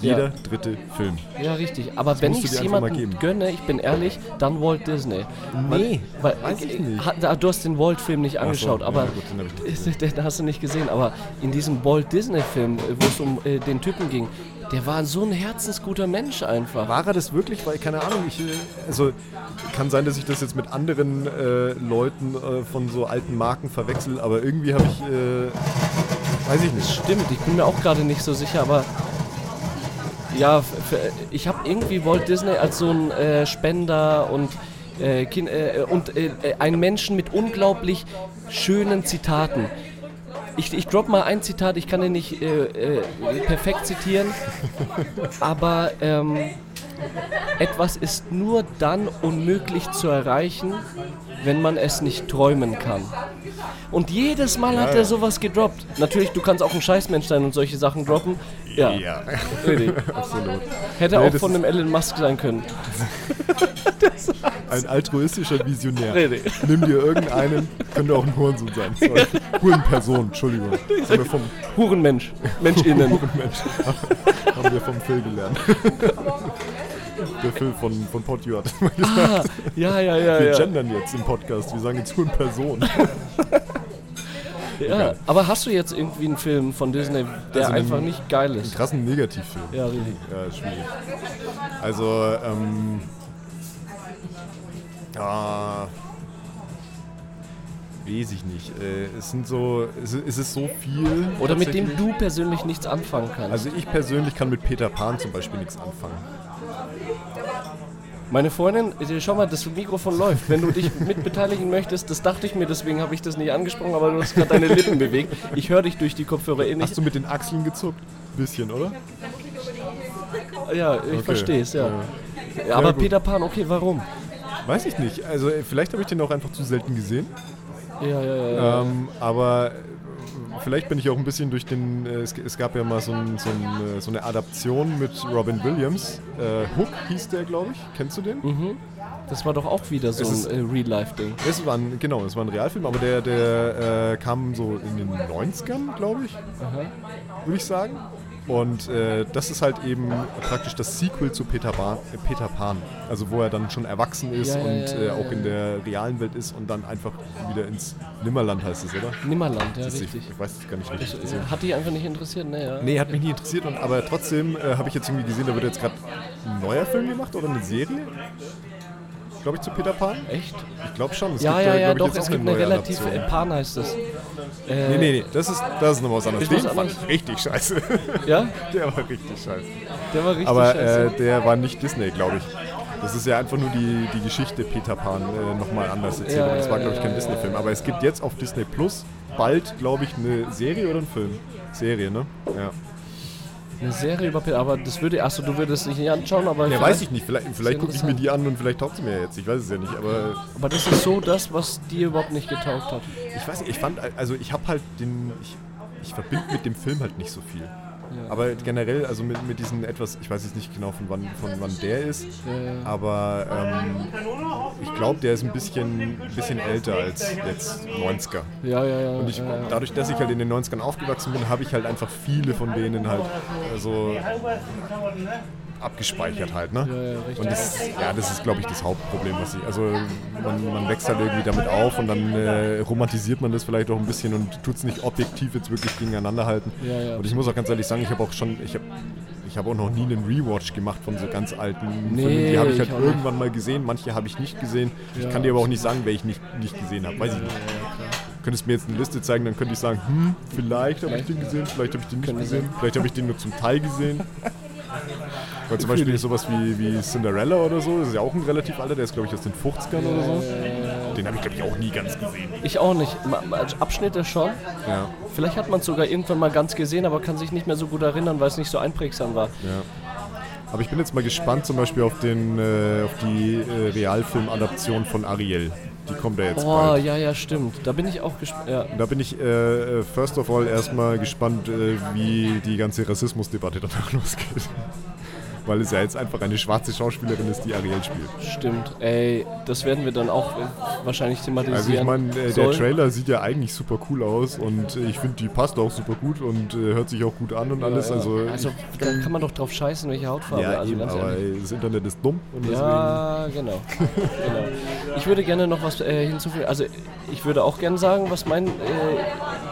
Jeder Ja. dritte Film. Ja, richtig. Aber wenn musst ich du es jemandem gönne, ich bin ehrlich, dann Walt Disney. Nee, weil, weiß ich nicht. Hat, da- du hast den Walt-Film nicht angeschaut, ja, aber gut, den den hast du nicht gesehen. Aber in diesem Walt Disney-Film, wo es um äh, den Typen ging, der war so ein herzensguter Mensch einfach. War er das wirklich? Weil, keine Ahnung, ich, äh, also kann sein, dass ich das jetzt mit anderen äh, Leuten äh, von so alten Marken verwechsel, aber irgendwie habe ich, äh, weiß ich nicht. Stimmt, ich bin mir auch gerade nicht so sicher, aber ja, ich habe irgendwie Walt Disney als so ein äh, Spender und äh, kind, äh, und äh, äh, einen Menschen mit unglaublich schönen Zitaten. Ich, ich drop mal ein Zitat, ich kann den nicht äh, äh, perfekt zitieren, aber ähm, etwas ist nur dann unmöglich zu erreichen, wenn man es nicht träumen kann. Und jedes Mal hat Ja. er sowas gedroppt. Natürlich, du kannst auch ein Scheißmensch sein und solche Sachen droppen. Ja, richtig. absolut. Hätte Nee, auch von einem Elon Musk sein können. Ein altruistischer Visionär. Richtig. Nimm dir irgendeinen, könnte auch ein Hurensohn sein. Sorry. Hurenperson, Entschuldigung. Haben wir vom Hurenmensch. MenschInnen. Hurenmensch. haben wir vom Phil gelernt. Der Phil von, von Podju hat mal gesagt. Ah, ja, ja, ja. Wir ja. gendern jetzt im Podcast. Wir sagen jetzt Hurenperson. ja. Aber hast du jetzt irgendwie einen Film von Disney, der Also einen- einfach nicht geil ist? Krassen Negativfilm. Ja, richtig. Ja, schwierig. Also, ähm. Ah. Weiß ich nicht. Äh, es sind so. Es, ist- es ist so viel. Oder mit dem du persönlich nichts anfangen kannst. Also, ich persönlich kann mit Peter Pan zum Beispiel nichts anfangen. Meine Freundin, schau mal, das Mikrofon läuft. Wenn du dich mitbeteiligen möchtest, das dachte ich mir, deswegen habe ich das nicht angesprochen, aber du hast gerade deine Lippen bewegt. Ich höre dich durch die Kopfhörer eh nicht. Hast du mit den Achseln gezuckt? Bisschen, oder? Ja, ich Okay. verstehe es, ja. Ja, Aber gut. Peter Pan, okay, warum? Weiß ich nicht. Also, vielleicht habe ich den auch einfach zu selten gesehen. Ja, ja, ja. ja. Ähm, aber vielleicht bin ich auch ein bisschen durch den. Äh, es, es gab ja mal so, ein, so, ein, äh, so eine Adaption mit Robin Williams. Äh, Hook hieß der, glaube ich. Kennst du den? Mhm. Das war doch auch wieder so Es ein äh, Real-Life-Ding. Es war ein, genau, es war ein Realfilm, aber der, der äh, kam so in den 90ern, glaube ich, würde ich sagen. Und äh, das ist halt eben praktisch das Sequel zu Peter, Pan, äh, Peter Pan. Also wo er dann schon erwachsen ist Ja, ja, und äh, auch in der realen Welt ist und dann einfach wieder ins Nimmerland heißt es, oder? Nimmerland, ja, richtig. ich, ich weiß es gar nicht richtig. Äh, Hat dich einfach nicht interessiert? Nee, ja. Nee, hat mich nie interessiert, und, aber trotzdem äh, habe ich jetzt irgendwie gesehen, da wird jetzt gerade ein neuer Film gemacht oder eine Serie. Glaube ich zu Peter Pan. Echt? Ich glaube schon. Es Ja, gibt ja, ja, ich, doch, es auch gibt eine neue relativ. Äh, Pan heißt es. Äh, Nee, nee, nee, das ist, das ist noch was anderes. Den fand anderes? ich richtig scheiße. Ja, Der war richtig scheiße. der war richtig Aber scheiße. äh, der war nicht Disney, glaube ich. Das ist ja einfach nur die, die Geschichte Peter Pan äh, nochmal anders erzählt. Ja, aber das war, glaube ich, kein Disney-Film. Aber es gibt jetzt auf Disney Plus bald, glaube ich, eine Serie oder einen Film. Serie, ne? Ja. Eine Serie über Peter, aber das würde. Achso, du würdest dich nicht anschauen, aber. Ja, weiß ich nicht. Vielleicht, vielleicht gucke ich mir die an und vielleicht taugt sie mir jetzt. Ich weiß es ja nicht. Aber Aber das ist so das, was dir überhaupt nicht getaugt hat. ich weiß nicht, ich fand, also ich habe halt den, ich, ich verbinde mit dem Film halt nicht so viel. Aber generell, also mit, mit diesen etwas, ich weiß jetzt nicht genau von wann, von wann der ist, Ja, aber ähm, ich glaube, der ist ein bisschen, ein bisschen älter als jetzt 90er. ja, ja. ja, Und ich, dadurch, dass ich halt in den 90ern aufgewachsen bin, habe ich halt einfach viele von denen halt äh, so abgespeichert halt, ne? Ja. Und das, ja, das ist, glaube ich, das Hauptproblem, was ich. Also man, man wächst halt irgendwie damit auf und dann äh, romantisiert man das vielleicht auch ein bisschen und tut es nicht objektiv jetzt wirklich gegeneinander halten. Ja. Und ich muss auch ganz ehrlich sagen, ich habe auch schon, ich habe ich habe auch noch nie einen Rewatch gemacht von so ganz alten Nee, Filmen. Die habe ich halt ich auch nicht. irgendwann mal gesehen, manche habe ich nicht gesehen. Ich kann dir aber auch nicht sagen, wer ich nicht, nicht gesehen habe. Weiß ich nicht. Könntest mir jetzt eine Liste zeigen, dann könnte ich sagen, hm, vielleicht habe ich den gesehen, vielleicht habe ich den nicht gesehen, vielleicht habe ich den nur zum Teil gesehen. Weil zum Beispiel sowas wie, wie Cinderella oder so, das ist ja auch ein relativ alter, der ist glaube ich aus den 50ern oder so. Den habe ich glaube ich auch nie ganz gesehen. Ich auch nicht. Abschnitte schon. Ja, Vielleicht hat man es sogar irgendwann mal ganz gesehen, aber kann sich nicht mehr so gut erinnern, weil es nicht so einprägsam war. ja. Aber ich bin jetzt mal gespannt zum Beispiel auf, den, äh, auf die äh, Realfilm-Adaption von Ariel. Die kommt ja jetzt Oh, bald. ja, ja, stimmt. Da bin ich auch gespannt. Ja. Da bin ich äh, äh, first of all erstmal gespannt, äh, wie die ganze Rassismusdebatte danach losgeht. Weil es ja jetzt einfach eine schwarze Schauspielerin ist, die Ariel spielt. Stimmt. Ey, das werden wir dann auch äh, wahrscheinlich thematisieren. Also ich meine, äh, der. Trailer sieht ja eigentlich super cool aus und äh, ich finde, die passt auch super gut und äh, hört sich auch gut an und alles. Ja, ja. Also, also da kann man doch drauf scheißen, welche Hautfarbe. ja, also eben, aber ey, das Internet ist dumm und deswegen. Ja, genau. genau. Ich würde gerne noch was äh, hinzufügen. Also ich würde auch gerne sagen, was mein äh,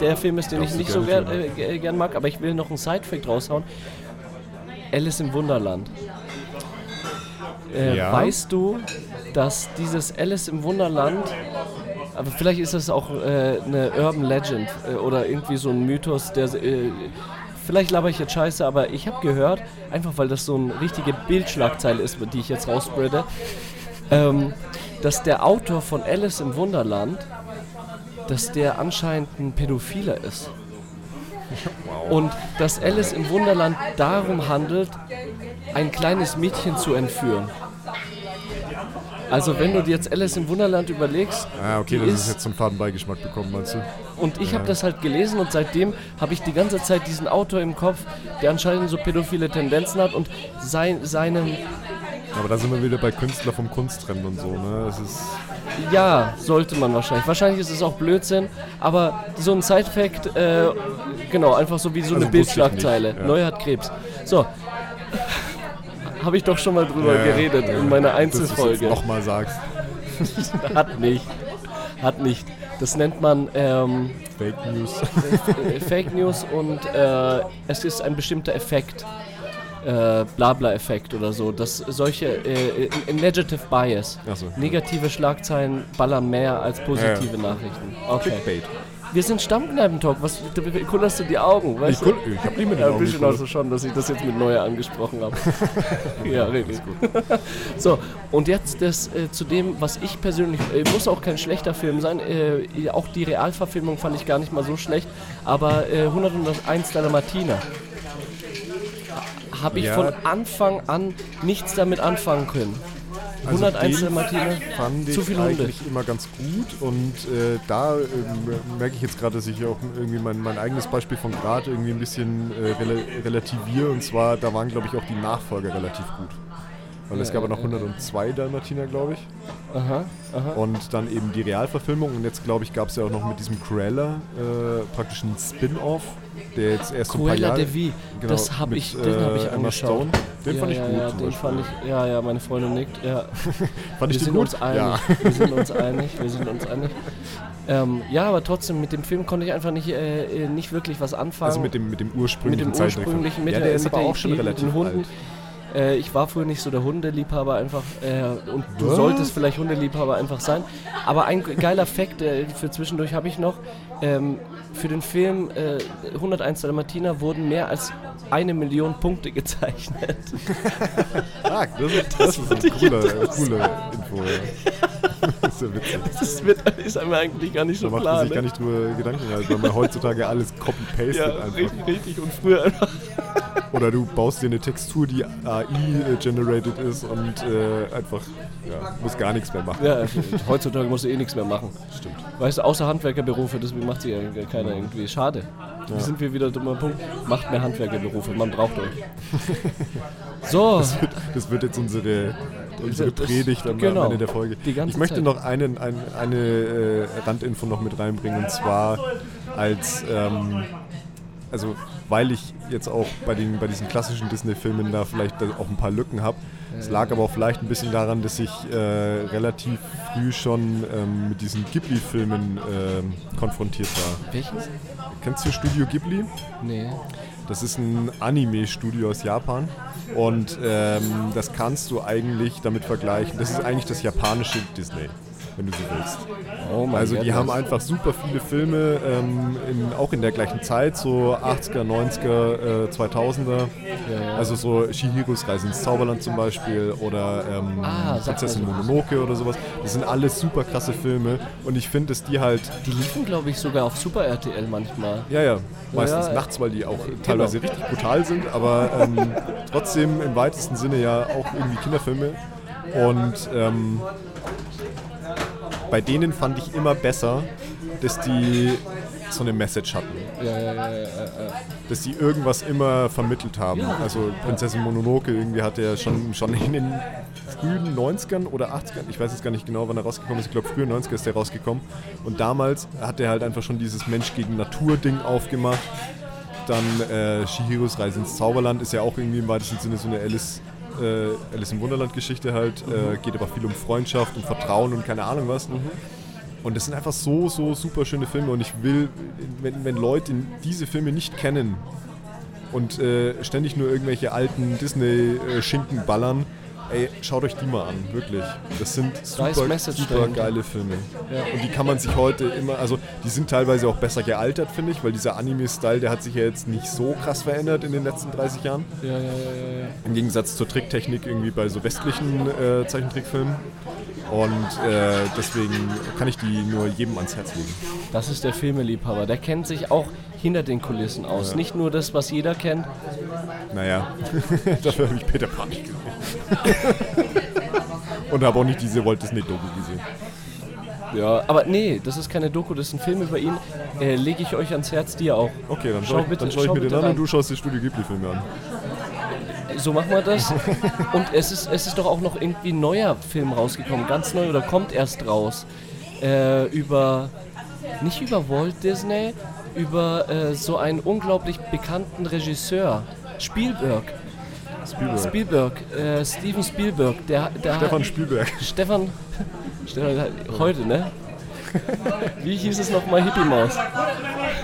der Film ist, den Darfst ich nicht so gerne gern, ge- gern mag, aber ich will noch einen Sidefact raushauen. Alice im Wunderland. Äh, Ja. Weißt du, dass dieses Alice im Wunderland, aber vielleicht ist das auch äh, eine Urban Legend äh, oder irgendwie so ein Mythos, der äh, vielleicht laber ich jetzt scheiße, aber ich habe gehört, einfach weil das so eine richtige Bildschlagzeile ist, die ich jetzt rausspreade, ähm, dass der Autor von Alice im Wunderland, dass der anscheinend ein Pädophiler ist. Und dass Alice im Wunderland darum handelt, ein kleines Mädchen zu entführen. Also wenn du dir jetzt Alice im Wunderland überlegst, Ah, okay, das ist jetzt so einen Fadenbeigeschmack bekommen, meinst du? und ich habe das halt gelesen und seitdem habe ich die ganze Zeit diesen Autor im Kopf, der anscheinend so pädophile Tendenzen hat und sein, seinem, Aber da sind wir wieder bei Künstler vom Kunsttrend und so, ne? Es ist. ja, sollte man wahrscheinlich. Wahrscheinlich ist es auch Blödsinn, aber so ein Side-Fact, äh, genau, einfach so wie so Also eine Bildschlagzeile. ja. Neu hat Krebs. So. Habe ich doch schon mal drüber Ja, geredet ja, in meiner Einzelfolge. nochmal sagst. Hat nicht. Hat nicht. Das nennt man ähm, Fake News. Fake News und äh, es ist ein bestimmter Effekt. Äh, Blabla-Effekt oder so. Das solche äh, ein Negative Bias. So. Negative Schlagzeilen ballern mehr als positive Nachrichten. Okay. Clickbait. Wir sind Stammkneipentalk. Was du kullerst du die Augen? Ich, Weißt du? ich hab nie mit den Ja, ein Augen bisschen geguckt. also schon, dass ich das jetzt mit Neuer angesprochen habe. ja, richtig gut. so, und jetzt das äh, zu dem, was ich persönlich, äh, muss auch kein schlechter Film sein, äh, auch die Realverfilmung fand ich gar nicht mal so schlecht, aber äh, 101 Dalmatiner habe ich Ja. von Anfang an nichts damit anfangen können. Also 101 den Dalmatiner, fand ich zu viele Hunde. eigentlich immer ganz gut und äh, da ähm, merke ich jetzt gerade, dass ich auch irgendwie mein, mein eigenes Beispiel von gerade irgendwie ein bisschen äh, rela relativiere und zwar, da waren glaube ich auch die Nachfolger relativ gut. Weil es gab ja ja, noch 102 Dalmatiner, glaube ich. Aha, aha. Und dann eben die Realverfilmung und jetzt glaube ich gab es ja auch noch mit diesem Cruella äh, praktisch einen Spin-off, der jetzt erst so ein paar Cruella Jahre... de Vil, Genau, das habe mit, ich, den habe ich äh, angeschaut. Den ja, fand ich ja, gut Ja, den fand ich, ja, ja, meine Freundin nickt. Ja. Fand ich wir den sind gut? uns einig. Ja. Wir sind uns einig. Wir sind uns einig. Ähm, ja, aber trotzdem mit dem Film konnte ich einfach nicht, äh, nicht wirklich was anfangen. Also mit dem, mit dem mit ursprünglichen dem Zeichentrickfilm. ursprünglichen, mit ja, der, ist mit aber der auch schon mit relativ den Hunden. alt. Äh, ich war früher nicht so der Hundeliebhaber einfach äh, und du Was? solltest vielleicht Hundeliebhaber einfach sein. Aber ein geiler Fakt äh, für zwischendurch habe ich noch. Ähm, für den Film äh, 101 Dalmatiner wurden mehr als eine Million Punkte gezeichnet. Ah, das ist, das ist fand ein ich cooler, interessant. cooler Info. Ja. Das ist ja witzig. Das wird, ist einem eigentlich gar nicht Da so macht klar. man sich ne? gar nicht drüber Gedanken, halt, weil man heutzutage alles copy-pastet ja, einfach. richtig, richtig. Und früher einfach. Oder du baust dir eine Textur, die AI-generated ist und äh, einfach ja, muss gar nichts mehr machen. Ja, heutzutage musst du eh nichts mehr machen. Stimmt. Weißt du, außer Handwerkerberufe, das macht sich ja keiner irgendwie. Schade. Wie sind wir wieder dummer Punkt? Macht mehr Handwerkerberufe, man braucht euch. So, Das wird jetzt unsere, unsere Das- Predigt am genau. Ende der Folge. Ich möchte Zeit. noch einen, ein, eine äh, Randinfo noch mit reinbringen und zwar als ähm, also weil ich jetzt auch bei, den, bei diesen klassischen Disney-Filmen da vielleicht auch ein paar Lücken habe. Es lag aber auch vielleicht ein bisschen daran, dass ich äh, relativ früh schon ähm, mit diesen Ghibli-Filmen ähm, konfrontiert war. welches? Kennst du Studio Ghibli? Nee. Das ist ein Anime-Studio aus Japan und ähm, das kannst du eigentlich damit vergleichen. Das ist eigentlich das japanische Disney, wenn du so willst. Oh Also die das- haben einfach super viele Filme, ähm, in, auch in der gleichen Zeit, so 80er, 90er, äh, 2000er. Also so Shihiros Reise ins Zauberland zum Beispiel oder ähm, Ah, Prinzessin. Mononoke oder sowas. Das sind alles super krasse Filme und ich finde, dass die halt, Die liefen, glaube ich, sogar auf Super RTL manchmal. ja ja, meistens Ja, ja. nachts, weil die auch teilweise richtig brutal sind, aber ähm, trotzdem im weitesten Sinne ja auch irgendwie Kinderfilme. Und ähm, bei denen fand ich immer besser, dass die so eine Message hatten. Ja, ja, ja, ja, ja. dass die irgendwas immer vermittelt haben. also Prinzessin Mononoke irgendwie hat er schon, schon in den frühen 90ern oder 80ern, ich weiß jetzt gar nicht genau, wann er rausgekommen ist, ich glaube frühen 90er ist der rausgekommen. Und damals hat er halt einfach schon dieses Mensch gegen Natur-Ding aufgemacht. Dann äh, Shihiros Reise ins Zauberland ist ja auch irgendwie im weitesten Sinne so eine Alice, äh, Alice im Wunderland-Geschichte halt. Äh, geht aber viel um Freundschaft und Vertrauen und keine Ahnung was. Und das sind einfach so, so super schöne Filme und ich will, wenn, wenn Leute diese Filme nicht kennen und äh, ständig nur irgendwelche alten Disney-Schinken ballern, ey, schaut euch die mal an, wirklich. Das sind super, super geile Filme. Ja. Und die kann man sich heute immer, also die sind teilweise auch besser gealtert, finde ich, weil dieser Anime-Style, der hat sich ja jetzt nicht so krass verändert in den letzten 30 Jahren. Ja, ja, ja, ja, ja. Im Gegensatz zur Tricktechnik irgendwie bei so westlichen äh, Zeichentrickfilmen. Und äh, deswegen kann ich die nur jedem ans Herz legen. Das ist der Filmeliebhaber. Der kennt sich auch hinter den Kulissen aus. Ja. Nicht nur das, was jeder kennt. Naja, dafür habe ich Peter Pan nicht gesehen. Und habe auch nicht diese Walt Disney-Doku gesehen. Ja, aber nee, das ist keine Doku, das ist ein Film über ihn. Äh, Lege ich euch ans Herz, dir auch. Okay, dann schau, schau, bitte, dann schau ich mir den an und du schaust die Studio Ghibli-Filme an. So machen wir das. und es ist, es ist doch auch noch irgendwie ein neuer Film rausgekommen, ganz neu oder kommt erst raus. Äh, über, nicht über Walt Disney, über äh, so einen unglaublich bekannten Regisseur, Spielberg. Spielberg. Spielberg, äh, Steven Spielberg, der, der Stefan Spielberg. Stefan, Stefan heute, ne? Wie hieß es nochmal? Hippie Maus.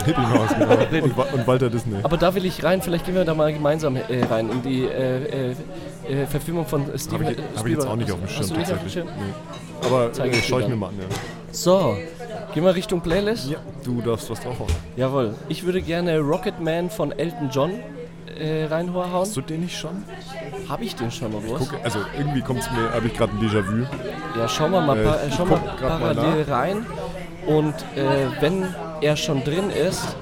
Hippie Maus, genau. Und, und, Walter Disney. Aber da will ich rein, vielleicht gehen wir da mal gemeinsam äh, rein in die äh, äh, äh Verfilmung von Steven Habe ich, hab ich, jetzt auch nicht auf dem Schirm. Nicht auf dem Schirm? Nee. Aber Zeig äh, schaue ich mir mal an, ja. So, gehen wir Richtung Playlist? Ja, du darfst was drauf hauen. Jawohl. Ich würde gerne Rocket Man von Elton John äh, reinhauen. Hast du den nicht schon? Habe ich den schon mal was? also irgendwie kommt es mir, habe ich gerade ein Déjà-vu. Ja, schauen wir mal, äh, äh schau mal parallel mal rein. Und äh, wenn er schon drin ist,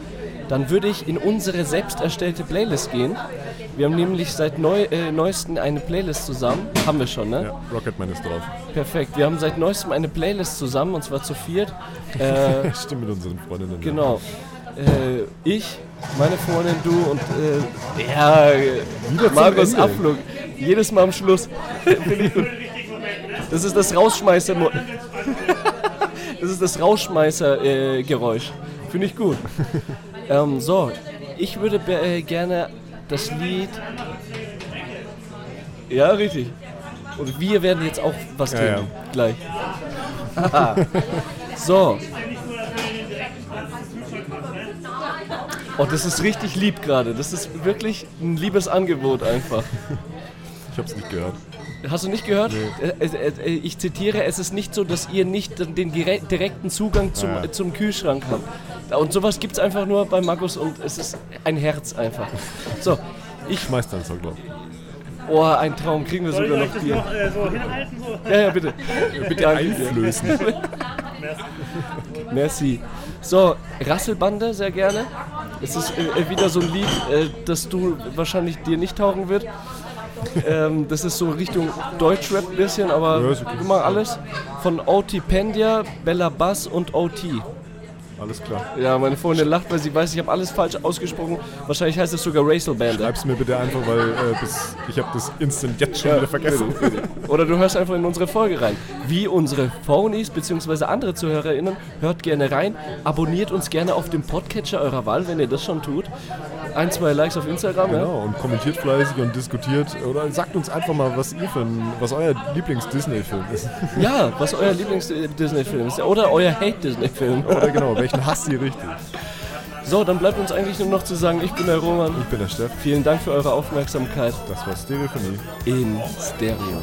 dann würde ich in unsere selbst erstellte Playlist gehen. Wir haben nämlich seit neu, äh, neuestem eine Playlist zusammen. Haben wir schon, ne? Ja, Rocketman ist drauf. Perfekt. Wir haben seit neuestem eine Playlist zusammen und zwar zu viert. Äh, Stimmt mit unseren Freundinnen. Genau. Äh, ich, meine Freundin, du und äh, ja, Wieder Markus Abflug. Jedes Mal am Schluss. das ist das Rausschmeißer. das ist das Rausschmeißer-Geräusch. Finde ich gut. Ähm, so, ich würde äh, gerne das Lied. Ja, richtig. Und wir werden jetzt auch was ja, trinken. Ja. Gleich. so. Oh, das ist richtig lieb gerade. Das ist wirklich ein liebes Angebot einfach. Ich hab's nicht gehört. Hast du nicht gehört? Nee. Äh, äh, ich zitiere, es ist nicht so, dass ihr nicht den direkten Zugang zum, ja. zum Kühlschrank habt. Und sowas gibt es einfach nur bei Markus und es ist ein Herz einfach. So, ich... Schmeiß dann so, glaub Oh, ein Traum, kriegen wir sogar noch hier. Noch, äh, so hinhalten, so? Ja, ja, bitte. bitte einflößen. Merci. So, Rasselbande sehr gerne. Es ist äh, wieder so ein Lied, äh, das du wahrscheinlich dir nicht taugen wird ähm, das ist so Richtung Deutschrap ein bisschen, aber ja, okay. immer alles. Von Otipendia, Bella Bass und OT. Alles klar. Ja, meine Freundin lacht, weil sie weiß, ich habe alles falsch ausgesprochen. Wahrscheinlich heißt es sogar Racial Band. Schreib's mir bitte einfach, weil äh, bis, ich habe das instant jetzt schon ja, wieder vergessen. Oder du hörst einfach in unsere Folge rein. Wie unsere Phonies bzw. andere ZuhörerInnen, hört gerne rein. Abonniert uns gerne auf dem Podcatcher eurer Wahl, wenn ihr das schon tut ein, zwei Likes auf Instagram. Genau, ja? und kommentiert fleißig und diskutiert. Oder sagt uns einfach mal, was ihr für ein, was euer Lieblings-Disney-Film ist. Ja, was euer Lieblings-Disney-Film ist. Oder euer Hate-Disney-Film. Oder genau, welchen hasst ihr richtig. So, dann bleibt uns eigentlich nur noch zu sagen, ich bin der Roman. Ich bin der Steff. Vielen Dank für eure Aufmerksamkeit. Das war Stereophonie. In Stereo.